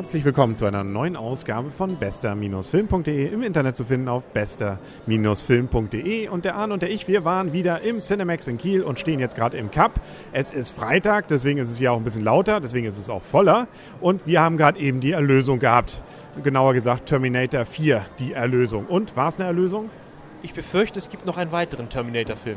Herzlich willkommen zu einer neuen Ausgabe von bester-film.de im Internet zu finden auf bester-film.de und der Arne und der ich, wir waren wieder im Cinemax in Kiel und stehen jetzt gerade im Cup. Es ist Freitag, deswegen ist es hier auch ein bisschen lauter, deswegen ist es auch voller und wir haben gerade eben die Erlösung gehabt. Genauer gesagt Terminator 4, die Erlösung. Und war es eine Erlösung? Ich befürchte, es gibt noch einen weiteren Terminator-Film.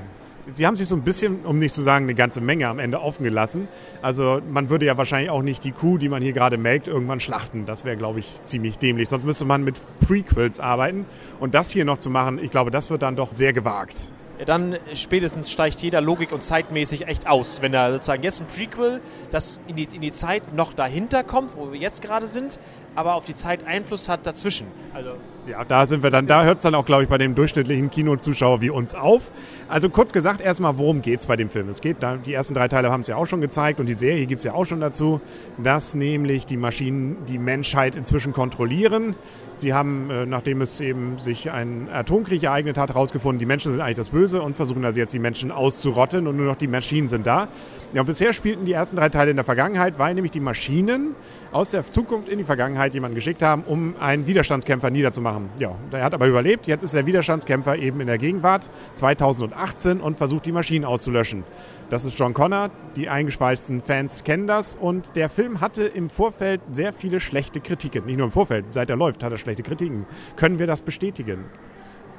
Sie haben sich so ein bisschen, um nicht zu sagen eine ganze Menge am Ende offen gelassen. Also man würde ja wahrscheinlich auch nicht die Kuh, die man hier gerade melkt, irgendwann schlachten. Das wäre, glaube ich, ziemlich dämlich. Sonst müsste man mit Prequels arbeiten. Und das hier noch zu machen, ich glaube, das wird dann doch sehr gewagt. Dann spätestens steigt jeder Logik und zeitmäßig echt aus. Wenn da sozusagen jetzt ein Prequel, das in die, in die Zeit noch dahinter kommt, wo wir jetzt gerade sind, aber auf die Zeit Einfluss hat dazwischen. Also ja, da sind wir dann, da hört es dann auch, glaube ich, bei dem durchschnittlichen Kinozuschauer wie uns auf. Also kurz gesagt, erstmal, worum geht es bei dem Film? Es geht, die ersten drei Teile haben es ja auch schon gezeigt und die Serie gibt es ja auch schon dazu, dass nämlich die Maschinen die Menschheit inzwischen kontrollieren. Sie haben, äh, nachdem es eben sich ein Atomkrieg ereignet hat, herausgefunden, die Menschen sind eigentlich das Böse und versuchen also jetzt die Menschen auszurotten und nur noch die Maschinen sind da. Ja, und bisher spielten die ersten drei Teile in der Vergangenheit, weil nämlich die Maschinen aus der Zukunft in die Vergangenheit jemanden geschickt haben, um einen Widerstandskämpfer niederzumachen. Ja, der hat aber überlebt. Jetzt ist der Widerstandskämpfer eben in der Gegenwart 2018 und versucht die Maschinen auszulöschen. Das ist John Connor. Die eingeschweißten Fans kennen das. Und der Film hatte im Vorfeld sehr viele schlechte Kritiken. Nicht nur im Vorfeld, seit er läuft, hat er schlechte Kritiken. Können wir das bestätigen?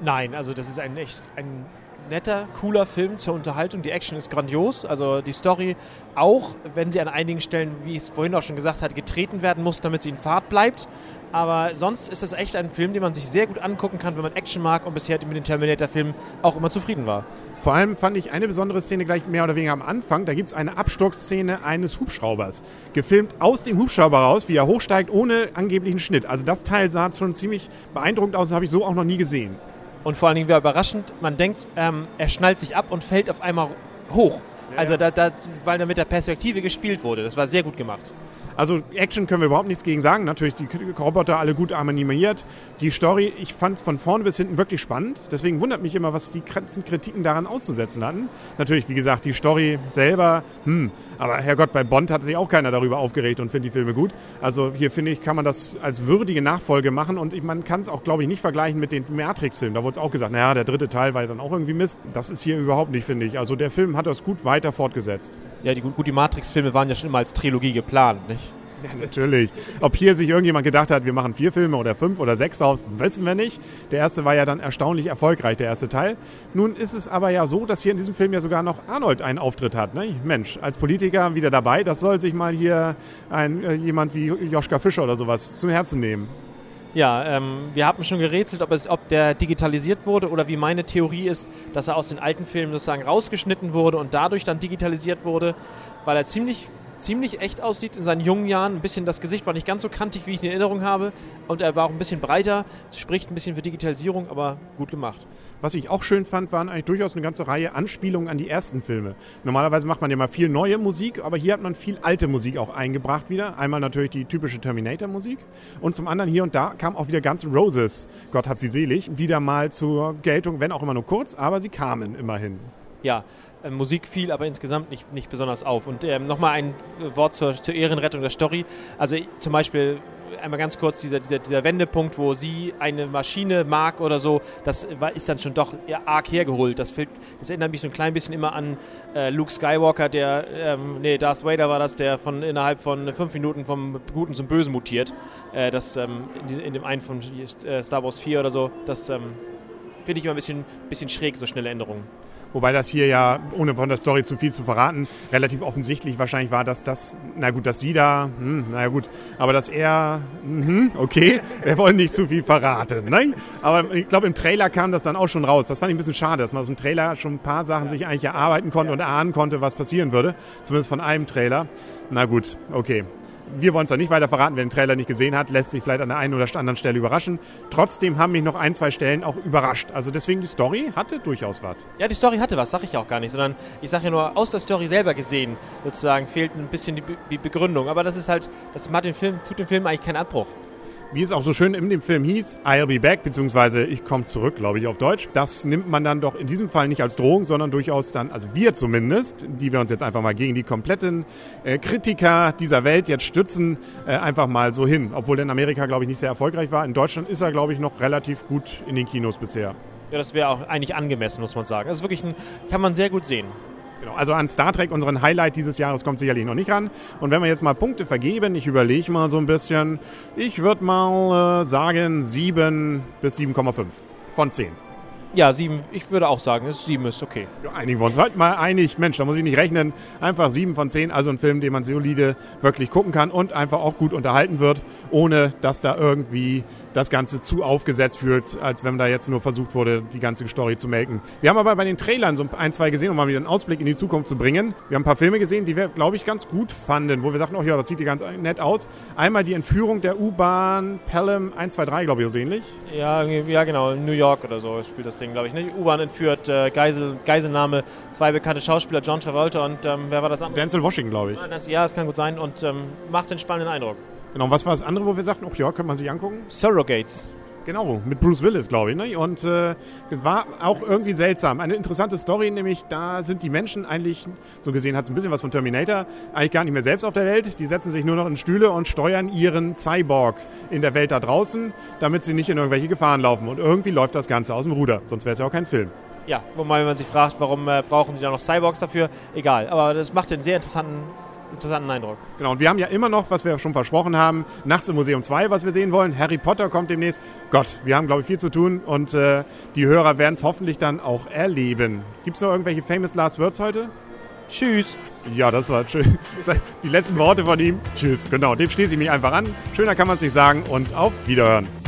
Nein, also das ist ein echt ein netter, cooler Film zur Unterhaltung. Die Action ist grandios, also die Story auch, wenn sie an einigen Stellen, wie ich es vorhin auch schon gesagt habe, getreten werden muss, damit sie in Fahrt bleibt. Aber sonst ist es echt ein Film, den man sich sehr gut angucken kann, wenn man Action mag und bisher mit den Terminator-Filmen auch immer zufrieden war. Vor allem fand ich eine besondere Szene gleich mehr oder weniger am Anfang. Da gibt es eine Absturzszene eines Hubschraubers. Gefilmt aus dem Hubschrauber raus, wie er hochsteigt, ohne angeblichen Schnitt. Also das Teil sah schon ziemlich beeindruckend aus, habe ich so auch noch nie gesehen. Und vor allen Dingen war überraschend, man denkt, ähm, er schnallt sich ab und fällt auf einmal hoch. Ja. Also da, da, weil da mit der Perspektive gespielt wurde. Das war sehr gut gemacht. Also Action können wir überhaupt nichts gegen sagen. Natürlich die Roboter alle gut animiert. Die Story, ich fand es von vorne bis hinten wirklich spannend. Deswegen wundert mich immer, was die ganzen Kritiken daran auszusetzen hatten. Natürlich, wie gesagt, die Story selber, hm, aber Herrgott, bei Bond hat sich auch keiner darüber aufgeregt und findet die Filme gut. Also hier finde ich, kann man das als würdige Nachfolge machen und man kann es auch, glaube ich, nicht vergleichen mit den Matrix-Filmen. Da wurde es auch gesagt, naja, der dritte Teil war ja dann auch irgendwie Mist. Das ist hier überhaupt nicht, finde ich. Also der Film hat das gut weiter fortgesetzt. Ja, die, gut, die Matrix-Filme waren ja schon immer als Trilogie geplant, nicht? Ja, natürlich. Ob hier sich irgendjemand gedacht hat, wir machen vier Filme oder fünf oder sechs draus, wissen wir nicht. Der erste war ja dann erstaunlich erfolgreich, der erste Teil. Nun ist es aber ja so, dass hier in diesem Film ja sogar noch Arnold einen Auftritt hat. Ne? Mensch, als Politiker wieder dabei, das soll sich mal hier ein, äh, jemand wie Joschka Fischer oder sowas zum Herzen nehmen. Ja, ähm, wir haben schon gerätselt, ob, es, ob der digitalisiert wurde oder wie meine Theorie ist, dass er aus den alten Filmen sozusagen rausgeschnitten wurde und dadurch dann digitalisiert wurde, weil er ziemlich ziemlich echt aussieht in seinen jungen Jahren. Ein bisschen das Gesicht war nicht ganz so kantig, wie ich in Erinnerung habe. Und er war auch ein bisschen breiter, spricht ein bisschen für Digitalisierung, aber gut gemacht. Was ich auch schön fand, waren eigentlich durchaus eine ganze Reihe Anspielungen an die ersten Filme. Normalerweise macht man ja mal viel neue Musik, aber hier hat man viel alte Musik auch eingebracht wieder. Einmal natürlich die typische Terminator-Musik und zum anderen hier und da kam auch wieder N' Roses, Gott hab sie selig, wieder mal zur Geltung, wenn auch immer nur kurz, aber sie kamen immerhin. Ja, äh, Musik fiel aber insgesamt nicht, nicht besonders auf. Und ähm, nochmal ein Wort zur, zur, Ehrenrettung der Story. Also zum Beispiel einmal ganz kurz dieser, dieser, dieser Wendepunkt, wo sie eine Maschine mag oder so, das ist dann schon doch arg hergeholt. Das, das erinnert mich so ein klein bisschen immer an äh, Luke Skywalker, der, ähm, nee, Darth Vader war das, der von innerhalb von fünf Minuten vom Guten zum Bösen mutiert. Äh, das ähm, in, in, dem einen von äh, Star Wars 4 oder so, das ähm, finde ich immer ein bisschen, bisschen schräg, so schnelle Änderungen. Wobei das hier ja, ohne von der Story zu viel zu verraten, relativ offensichtlich wahrscheinlich war, dass das, na gut, dass sie da, hm, na gut, aber dass er, hm, okay, wir wollen nicht zu viel verraten, ne? Aber ich glaube, im Trailer kam das dann auch schon raus. Das fand ich ein bisschen schade, dass man aus dem Trailer schon ein paar Sachen sich eigentlich erarbeiten konnte und ahnen konnte, was passieren würde. Zumindest von einem Trailer. Na gut, okay wir wollen es da nicht weiter verraten. Wer den Trailer nicht gesehen hat, lässt sich vielleicht an der einen oder anderen Stelle überraschen. Trotzdem haben mich noch ein, zwei Stellen auch überrascht. Also deswegen, die Story hatte durchaus was. Ja, die Story hatte was, sage ich auch gar nicht, sondern ich sage ja nur, aus der Story selber gesehen, sozusagen, fehlt ein bisschen die, die Begründung. Aber das ist halt, das macht den Film, tut dem Film eigentlich keinen Abbruch. Wie es auch so schön in dem Film hieß, I'll be back, beziehungsweise ich komme zurück, glaube ich, auf Deutsch. Das nimmt man dann doch in diesem Fall nicht als Drohung, sondern durchaus dann, also wir zumindest, die wir uns jetzt einfach mal gegen die kompletten äh, Kritiker dieser Welt jetzt stützen, äh, einfach mal so hin. Obwohl in Amerika, glaube ich, nicht sehr erfolgreich war. In Deutschland ist er, glaube ich, noch relativ gut in den Kinos bisher. Ja, das wäre auch eigentlich angemessen, muss man sagen. Das ist wirklich ein, kann man sehr gut sehen. Genau, also an Star Trek, unseren Highlight dieses Jahres, kommt sicherlich noch nicht ran. Und wenn wir jetzt mal Punkte vergeben, ich überlege mal so ein bisschen, ich würde mal äh, sagen 7 bis 7,5 von 10. Ja, sieben, ich würde auch sagen, sieben ist okay. Ja, einigen wir uns heute mal einig. Mensch, da muss ich nicht rechnen. Einfach sieben von zehn, also ein Film, den man solide wirklich gucken kann und einfach auch gut unterhalten wird, ohne dass da irgendwie das Ganze zu aufgesetzt fühlt, als wenn da jetzt nur versucht wurde, die ganze Story zu melken. Wir haben aber bei den Trailern so ein, zwei gesehen, um mal wieder einen Ausblick in die Zukunft zu bringen. Wir haben ein paar Filme gesehen, die wir, glaube ich, ganz gut fanden, wo wir sagten, oh ja, das sieht hier ganz nett aus. Einmal die Entführung der U-Bahn Pelham 123, glaube ich, so ähnlich. Ja, ja, genau, in New York oder so spielt das Ding, glaube ich. Ne? U-Bahn entführt, äh, Geisel, Geiselnahme, zwei bekannte Schauspieler, John Travolta und ähm, wer war das andere? Denzel Washington, glaube ich. Das, ja, das kann gut sein und ähm, macht einen spannenden Eindruck. Genau, was war das andere, wo wir sagten, oh ja, könnte man sich angucken? Surrogates. Genau, mit Bruce Willis, glaube ich. Ne? Und äh, es war auch irgendwie seltsam. Eine interessante Story, nämlich da sind die Menschen eigentlich, so gesehen hat es ein bisschen was von Terminator, eigentlich gar nicht mehr selbst auf der Welt. Die setzen sich nur noch in Stühle und steuern ihren Cyborg in der Welt da draußen, damit sie nicht in irgendwelche Gefahren laufen. Und irgendwie läuft das Ganze aus dem Ruder, sonst wäre es ja auch kein Film. Ja, wobei man sich fragt, warum äh, brauchen die da noch Cyborgs dafür? Egal, aber das macht einen sehr interessanten interessanten Eindruck. Genau, und wir haben ja immer noch, was wir schon versprochen haben, Nachts im Museum 2, was wir sehen wollen. Harry Potter kommt demnächst. Gott, wir haben, glaube ich, viel zu tun und äh, die Hörer werden es hoffentlich dann auch erleben. Gibt es noch irgendwelche famous last words heute? Tschüss. Ja, das war schön. Die letzten Worte von ihm. Tschüss. Genau, dem schließe ich mich einfach an. Schöner kann man es nicht sagen und auf Wiederhören.